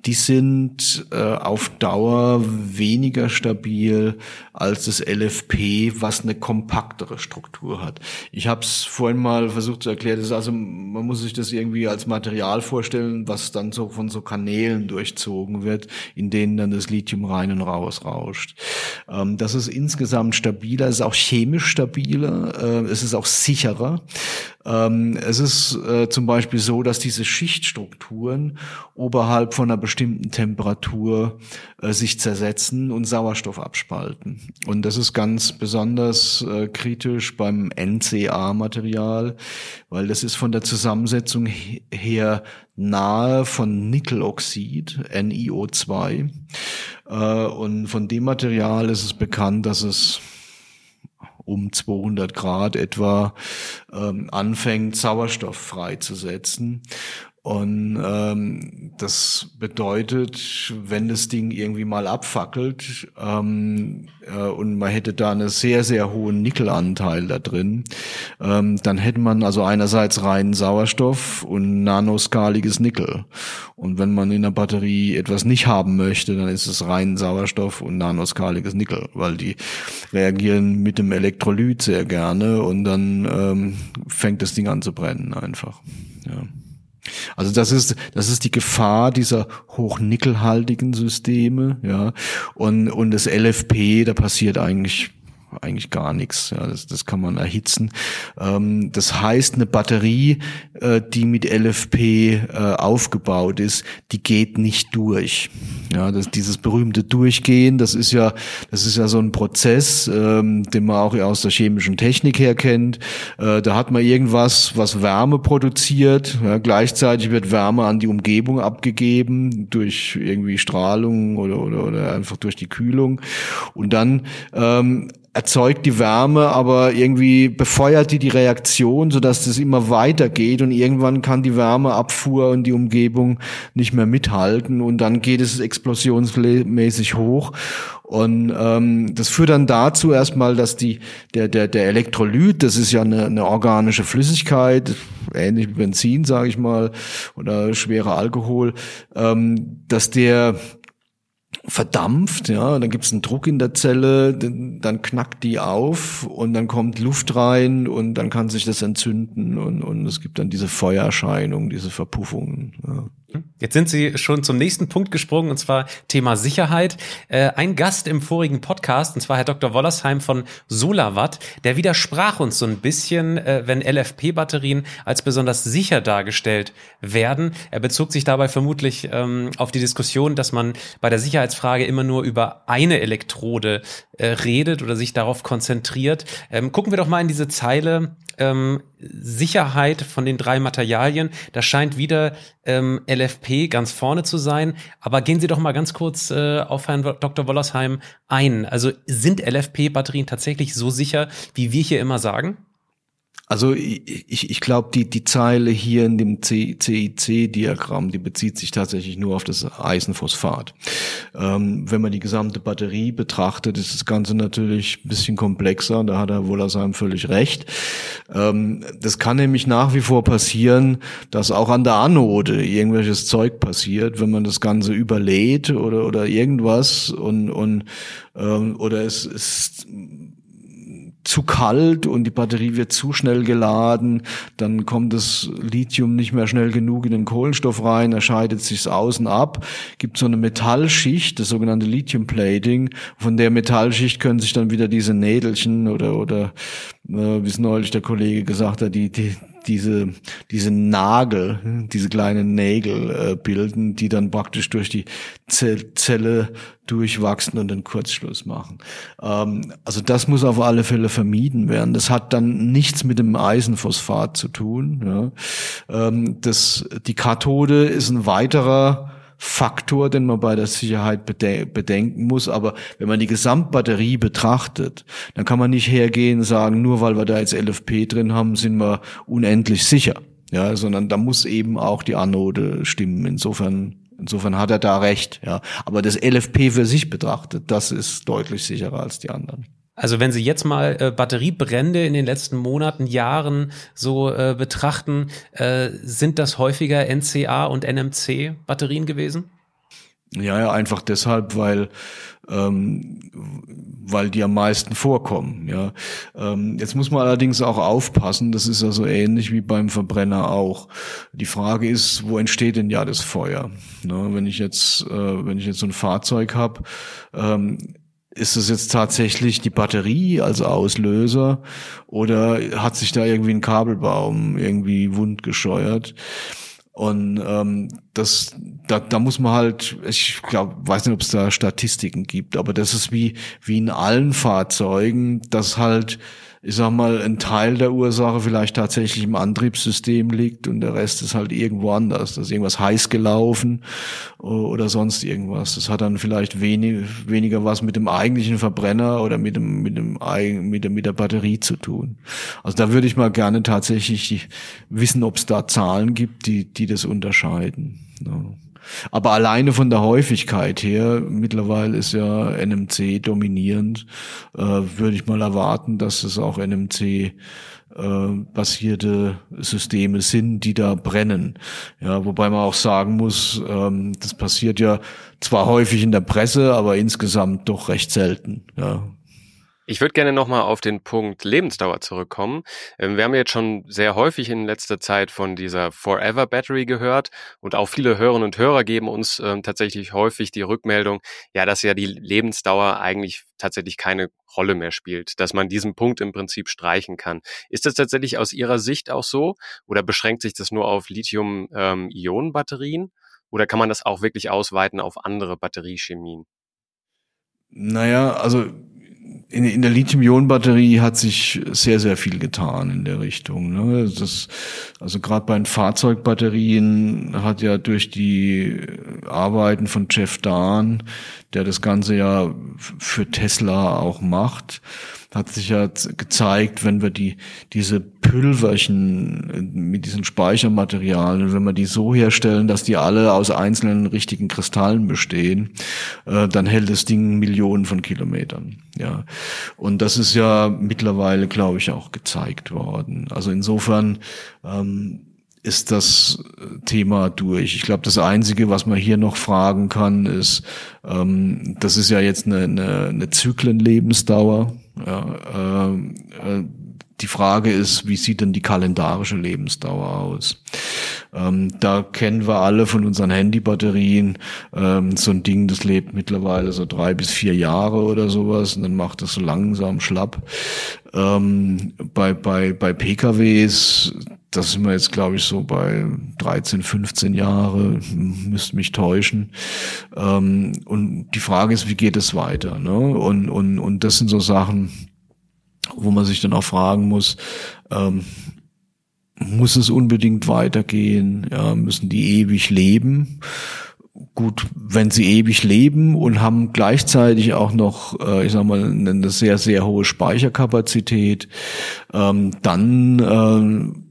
die sind äh, auf Dauer weniger stabil als das LFP, was eine kompaktere Struktur hat. Ich habe es vorhin mal versucht zu erklären. Das ist also man muss sich das irgendwie als Material vorstellen, was dann so von so Kanälen durchzogen wird, in denen dann das Lithium rein und raus rauscht. Ähm, das ist insgesamt stabiler, ist auch chemisch stabiler, äh, es ist auch sicherer. Ähm, es ist äh, zum Beispiel so, dass diese Schichtstrukturen oberhalb von einer bestimmten Temperatur äh, sich zersetzen und Sauerstoff abspalten. Und das ist ganz besonders äh, kritisch beim NCA-Material, weil das ist von der Zusammensetzung her nahe von Nickeloxid, NiO2. Äh, und von dem Material ist es bekannt, dass es um 200 Grad etwa ähm, anfängt, Sauerstoff freizusetzen. Und ähm, das bedeutet, wenn das Ding irgendwie mal abfackelt ähm, äh, und man hätte da einen sehr, sehr hohen Nickelanteil da drin, ähm, dann hätte man also einerseits reinen Sauerstoff und nanoskaliges Nickel. Und wenn man in der Batterie etwas nicht haben möchte, dann ist es rein Sauerstoff und nanoskaliges Nickel, weil die reagieren mit dem Elektrolyt sehr gerne und dann ähm, fängt das Ding an zu brennen einfach. Ja. Also das ist, das ist die Gefahr dieser hochnickelhaltigen Systeme, ja. Und, und das LFP, da passiert eigentlich eigentlich gar nichts. Ja, das, das kann man erhitzen. Ähm, das heißt, eine Batterie, äh, die mit LFP äh, aufgebaut ist, die geht nicht durch. Ja, das, dieses berühmte Durchgehen, das ist ja, das ist ja so ein Prozess, ähm, den man auch aus der chemischen Technik her kennt. Äh, da hat man irgendwas, was Wärme produziert. Ja, gleichzeitig wird Wärme an die Umgebung abgegeben durch irgendwie Strahlung oder, oder, oder einfach durch die Kühlung. Und dann ähm, erzeugt die Wärme, aber irgendwie befeuert die die Reaktion, sodass das immer weitergeht und irgendwann kann die Wärmeabfuhr und die Umgebung nicht mehr mithalten und dann geht es explosionsmäßig hoch. Und ähm, das führt dann dazu erstmal, dass die der der der Elektrolyt, das ist ja eine, eine organische Flüssigkeit, ähnlich wie Benzin, sage ich mal, oder schwerer Alkohol, ähm, dass der verdampft, ja, dann gibt es einen Druck in der Zelle, dann knackt die auf und dann kommt Luft rein und dann kann sich das entzünden und, und es gibt dann diese Feuererscheinung, diese Verpuffungen. Ja. Jetzt sind Sie schon zum nächsten Punkt gesprungen, und zwar Thema Sicherheit. Äh, ein Gast im vorigen Podcast, und zwar Herr Dr. Wollersheim von Solawatt, der widersprach uns so ein bisschen, äh, wenn LFP-Batterien als besonders sicher dargestellt werden. Er bezog sich dabei vermutlich ähm, auf die Diskussion, dass man bei der Sicherheitsfrage immer nur über eine Elektrode äh, redet oder sich darauf konzentriert. Ähm, gucken wir doch mal in diese Zeile ähm, Sicherheit von den drei Materialien. Da scheint wieder ähm, LFP ganz vorne zu sein. Aber gehen Sie doch mal ganz kurz äh, auf Herrn Dr. Wollersheim ein. Also sind LFP-Batterien tatsächlich so sicher, wie wir hier immer sagen? Also ich, ich glaube, die, die Zeile hier in dem CIC-Diagramm, die bezieht sich tatsächlich nur auf das Eisenphosphat. Ähm, wenn man die gesamte Batterie betrachtet, ist das Ganze natürlich ein bisschen komplexer. Da hat Herr Wollersheim völlig recht. Ähm, das kann nämlich nach wie vor passieren, dass auch an der Anode irgendwelches Zeug passiert, wenn man das Ganze überlädt oder, oder irgendwas und, und ähm, oder es ist zu kalt und die Batterie wird zu schnell geladen, dann kommt das Lithium nicht mehr schnell genug in den Kohlenstoff rein, er scheidet sich außen ab, gibt so eine Metallschicht, das sogenannte Lithium Plating, von der Metallschicht können sich dann wieder diese Nädelchen oder oder äh, wie es neulich der Kollege gesagt hat, die, die diese, diese Nagel, diese kleinen Nägel äh, bilden, die dann praktisch durch die Zelle durchwachsen und den Kurzschluss machen. Ähm, also das muss auf alle Fälle vermieden werden. Das hat dann nichts mit dem Eisenphosphat zu tun. Ja. Ähm, das, die Kathode ist ein weiterer Faktor, den man bei der Sicherheit bedenken muss. Aber wenn man die Gesamtbatterie betrachtet, dann kann man nicht hergehen und sagen, nur weil wir da jetzt LFP drin haben, sind wir unendlich sicher. Ja, sondern da muss eben auch die Anode stimmen. Insofern Insofern hat er da recht, ja. Aber das LFP für sich betrachtet, das ist deutlich sicherer als die anderen. Also wenn Sie jetzt mal äh, Batteriebrände in den letzten Monaten, Jahren so äh, betrachten, äh, sind das häufiger NCA und NMC Batterien gewesen? Ja, ja, einfach deshalb, weil ähm, weil die am meisten vorkommen. Ja, ähm, jetzt muss man allerdings auch aufpassen. Das ist also ähnlich wie beim Verbrenner auch. Die Frage ist, wo entsteht denn ja das Feuer? Ne, wenn ich jetzt, äh, wenn ich jetzt so ein Fahrzeug habe. Ähm, ist es jetzt tatsächlich die Batterie als Auslöser oder hat sich da irgendwie ein Kabelbaum irgendwie wund gescheuert? Und ähm, das, da, da muss man halt, ich glaube, weiß nicht, ob es da Statistiken gibt, aber das ist wie, wie in allen Fahrzeugen, dass halt ich sag mal, ein Teil der Ursache vielleicht tatsächlich im Antriebssystem liegt und der Rest ist halt irgendwo anders. Da ist irgendwas heiß gelaufen oder sonst irgendwas. Das hat dann vielleicht wenig, weniger was mit dem eigentlichen Verbrenner oder mit dem, mit dem, mit der, mit der Batterie zu tun. Also da würde ich mal gerne tatsächlich wissen, ob es da Zahlen gibt, die, die das unterscheiden. Ja. Aber alleine von der Häufigkeit her, mittlerweile ist ja NMC dominierend, äh, würde ich mal erwarten, dass es auch NMC äh, basierte Systeme sind, die da brennen. Ja, wobei man auch sagen muss, ähm, das passiert ja zwar häufig in der Presse, aber insgesamt doch recht selten. Ja, ich würde gerne nochmal auf den Punkt Lebensdauer zurückkommen. Ähm, wir haben jetzt schon sehr häufig in letzter Zeit von dieser Forever Battery gehört und auch viele Hörerinnen und Hörer geben uns ähm, tatsächlich häufig die Rückmeldung, ja, dass ja die Lebensdauer eigentlich tatsächlich keine Rolle mehr spielt, dass man diesen Punkt im Prinzip streichen kann. Ist das tatsächlich aus Ihrer Sicht auch so oder beschränkt sich das nur auf Lithium-Ionen-Batterien ähm, oder kann man das auch wirklich ausweiten auf andere Batteriechemien? Naja, also in, in der Lithium-Ionen-Batterie hat sich sehr, sehr viel getan in der Richtung. Ne? Das, also gerade bei den Fahrzeugbatterien hat ja durch die Arbeiten von Jeff Dahn, der das Ganze ja für Tesla auch macht, hat sich ja gezeigt, wenn wir die, diese Pülverchen äh, mit diesen Speichermaterialien, wenn wir die so herstellen, dass die alle aus einzelnen richtigen Kristallen bestehen, äh, dann hält das Ding Millionen von Kilometern. Ja. Und das ist ja mittlerweile, glaube ich, auch gezeigt worden. Also insofern, ähm, ist das Thema durch. Ich glaube, das Einzige, was man hier noch fragen kann, ist, ähm, das ist ja jetzt eine, eine, eine Zyklenlebensdauer. Ja, äh, die Frage ist, wie sieht denn die kalendarische Lebensdauer aus? Ähm, da kennen wir alle von unseren Handybatterien ähm, so ein Ding, das lebt mittlerweile so drei bis vier Jahre oder sowas und dann macht es so langsam schlapp. Ähm, bei, bei, bei PKWs, das sind wir jetzt, glaube ich, so bei 13, 15 Jahre, müsste mich täuschen. Ähm, und die Frage ist, wie geht es weiter? Ne? Und, und, und das sind so Sachen, wo man sich dann auch fragen muss, ähm, muss es unbedingt weitergehen? Ja, müssen die ewig leben? Gut, wenn sie ewig leben und haben gleichzeitig auch noch, äh, ich sag mal, eine sehr, sehr hohe Speicherkapazität, ähm, dann äh,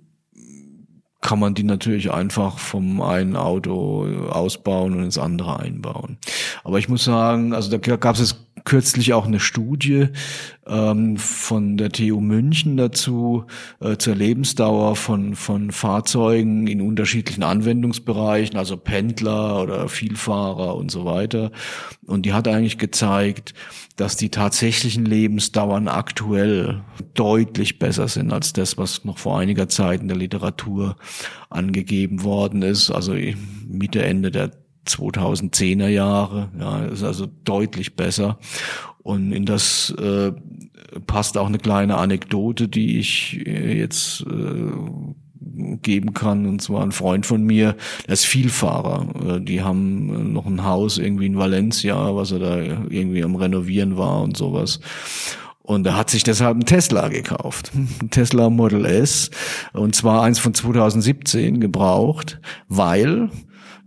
kann man die natürlich einfach vom einen Auto ausbauen und ins andere einbauen. Aber ich muss sagen, also da gab es jetzt kürzlich auch eine Studie ähm, von der TU München dazu äh, zur Lebensdauer von von Fahrzeugen in unterschiedlichen Anwendungsbereichen, also Pendler oder Vielfahrer und so weiter. Und die hat eigentlich gezeigt, dass die tatsächlichen Lebensdauern aktuell deutlich besser sind als das, was noch vor einiger Zeit in der Literatur angegeben worden ist. Also Mitte, Ende der 2010er Jahre, ja, ist also deutlich besser. Und in das äh, passt auch eine kleine Anekdote, die ich äh, jetzt äh, geben kann. Und zwar ein Freund von mir, der ist Vielfahrer. Äh, die haben noch ein Haus irgendwie in Valencia, was er da irgendwie am Renovieren war und sowas. Und er hat sich deshalb einen Tesla gekauft. Ein Tesla Model S. Und zwar eins von 2017 gebraucht, weil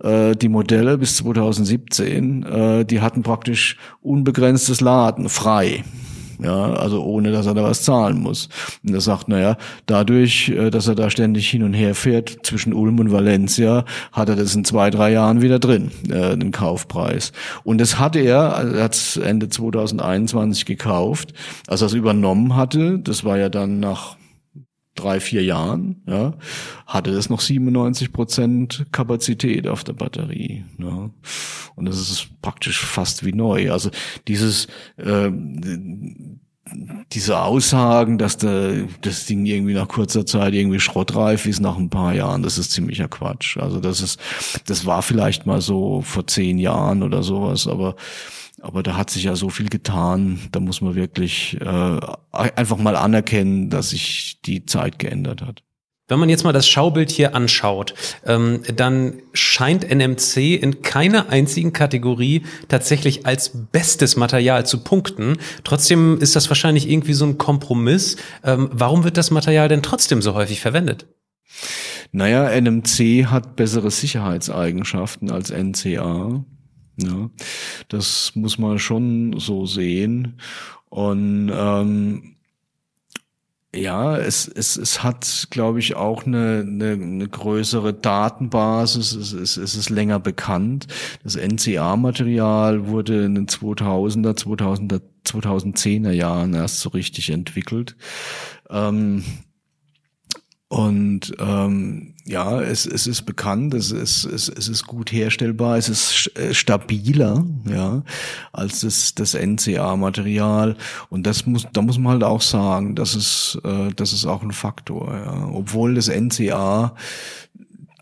äh, die Modelle bis 2017, äh, die hatten praktisch unbegrenztes Laden frei. Ja, also ohne, dass er da was zahlen muss. Und er sagt, naja, dadurch, äh, dass er da ständig hin und her fährt zwischen Ulm und Valencia, hat er das in zwei, drei Jahren wieder drin, äh, den Kaufpreis. Und das hatte er, also er hat es Ende 2021 gekauft, als er es übernommen hatte, das war ja dann nach drei, vier Jahren, ja, hatte das noch 97 Prozent Kapazität auf der Batterie. Ja. Und das ist praktisch fast wie neu. Also dieses äh, diese Aussagen, dass der, das Ding irgendwie nach kurzer Zeit irgendwie schrottreif ist nach ein paar Jahren, das ist ziemlicher Quatsch. Also das ist, das war vielleicht mal so vor zehn Jahren oder sowas, aber aber da hat sich ja so viel getan, da muss man wirklich äh, einfach mal anerkennen, dass sich die Zeit geändert hat. Wenn man jetzt mal das Schaubild hier anschaut, ähm, dann scheint NMC in keiner einzigen Kategorie tatsächlich als bestes Material zu punkten. Trotzdem ist das wahrscheinlich irgendwie so ein Kompromiss. Ähm, warum wird das Material denn trotzdem so häufig verwendet? Naja, NMC hat bessere Sicherheitseigenschaften als NCA. Ja, das muss man schon so sehen. Und ähm, ja, es, es, es hat, glaube ich, auch eine, eine, eine größere Datenbasis, es, es, es ist länger bekannt. Das NCA-Material wurde in den 2000er, 2000er, 2010er Jahren erst so richtig entwickelt. Ähm, und ähm, ja, es, es ist bekannt, es ist, es, es ist gut herstellbar, es ist äh, stabiler, ja, als das, das NCA-Material. Und das muss, da muss man halt auch sagen, das ist, äh, das ist auch ein Faktor, ja. Obwohl das NCA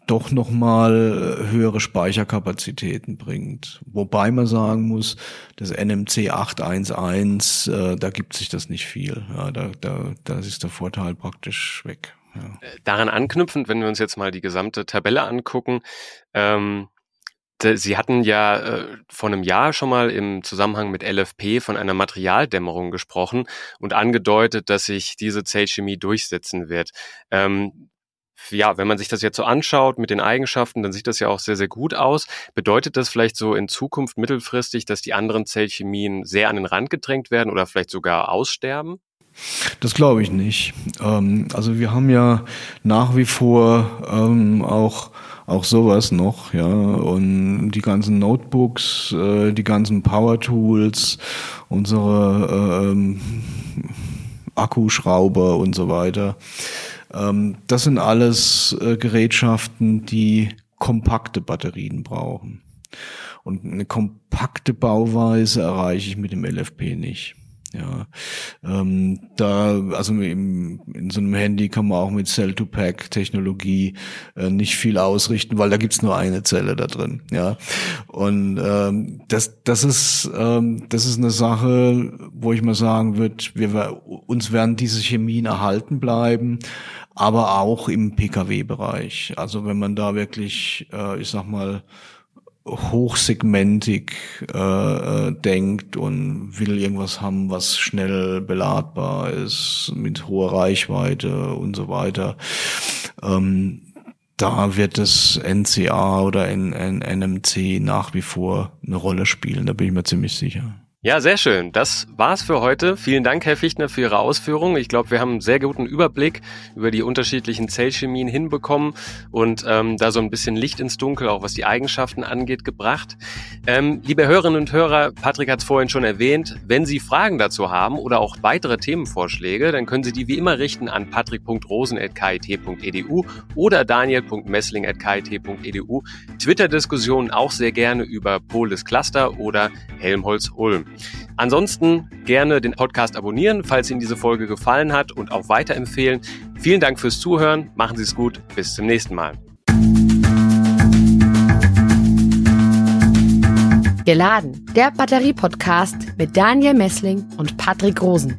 doch nochmal höhere Speicherkapazitäten bringt. Wobei man sagen muss, das NMC 811, äh, da gibt sich das nicht viel. Ja, da, da, da ist der Vorteil praktisch weg. Äh, daran anknüpfend, wenn wir uns jetzt mal die gesamte Tabelle angucken, ähm, Sie hatten ja äh, vor einem Jahr schon mal im Zusammenhang mit LFP von einer Materialdämmerung gesprochen und angedeutet, dass sich diese Zellchemie durchsetzen wird. Ähm, ja, wenn man sich das jetzt so anschaut mit den Eigenschaften, dann sieht das ja auch sehr, sehr gut aus. Bedeutet das vielleicht so in Zukunft mittelfristig, dass die anderen Zellchemien sehr an den Rand gedrängt werden oder vielleicht sogar aussterben? Das glaube ich nicht. Ähm, also wir haben ja nach wie vor ähm, auch auch sowas noch, ja, und die ganzen Notebooks, äh, die ganzen Power Tools, unsere ähm, Akkuschrauber und so weiter. Ähm, das sind alles äh, Gerätschaften, die kompakte Batterien brauchen. Und eine kompakte Bauweise erreiche ich mit dem LFP nicht. Ja, ähm, da, also im, in so einem Handy kann man auch mit Cell-to-Pack-Technologie äh, nicht viel ausrichten, weil da gibt's nur eine Zelle da drin. Ja, und ähm, das, das ist, ähm, das ist eine Sache, wo ich mal sagen würde, wir uns werden diese Chemien erhalten bleiben, aber auch im PKW-Bereich. Also wenn man da wirklich, äh, ich sag mal hochsegmentig äh, äh, denkt und will irgendwas haben, was schnell beladbar ist, mit hoher Reichweite und so weiter. Ähm, da wird das NCA oder NMC nach wie vor eine Rolle spielen, da bin ich mir ziemlich sicher. Ja, sehr schön. Das war's für heute. Vielen Dank, Herr Fichtner, für Ihre Ausführungen. Ich glaube, wir haben einen sehr guten Überblick über die unterschiedlichen Zellchemien hinbekommen und ähm, da so ein bisschen Licht ins Dunkel, auch was die Eigenschaften angeht, gebracht. Ähm, liebe Hörerinnen und Hörer, Patrick hat es vorhin schon erwähnt, wenn Sie Fragen dazu haben oder auch weitere Themenvorschläge, dann können Sie die wie immer richten an patrick.rosen.kit.edu oder daniel.messling.kit.edu. Twitter-Diskussionen auch sehr gerne über Polis Cluster oder Helmholtz Ulm. Ansonsten gerne den Podcast abonnieren, falls Ihnen diese Folge gefallen hat und auch weiterempfehlen. Vielen Dank fürs Zuhören. Machen Sie es gut. Bis zum nächsten Mal. Geladen, der Batterie-Podcast mit Daniel Messling und Patrick Rosen.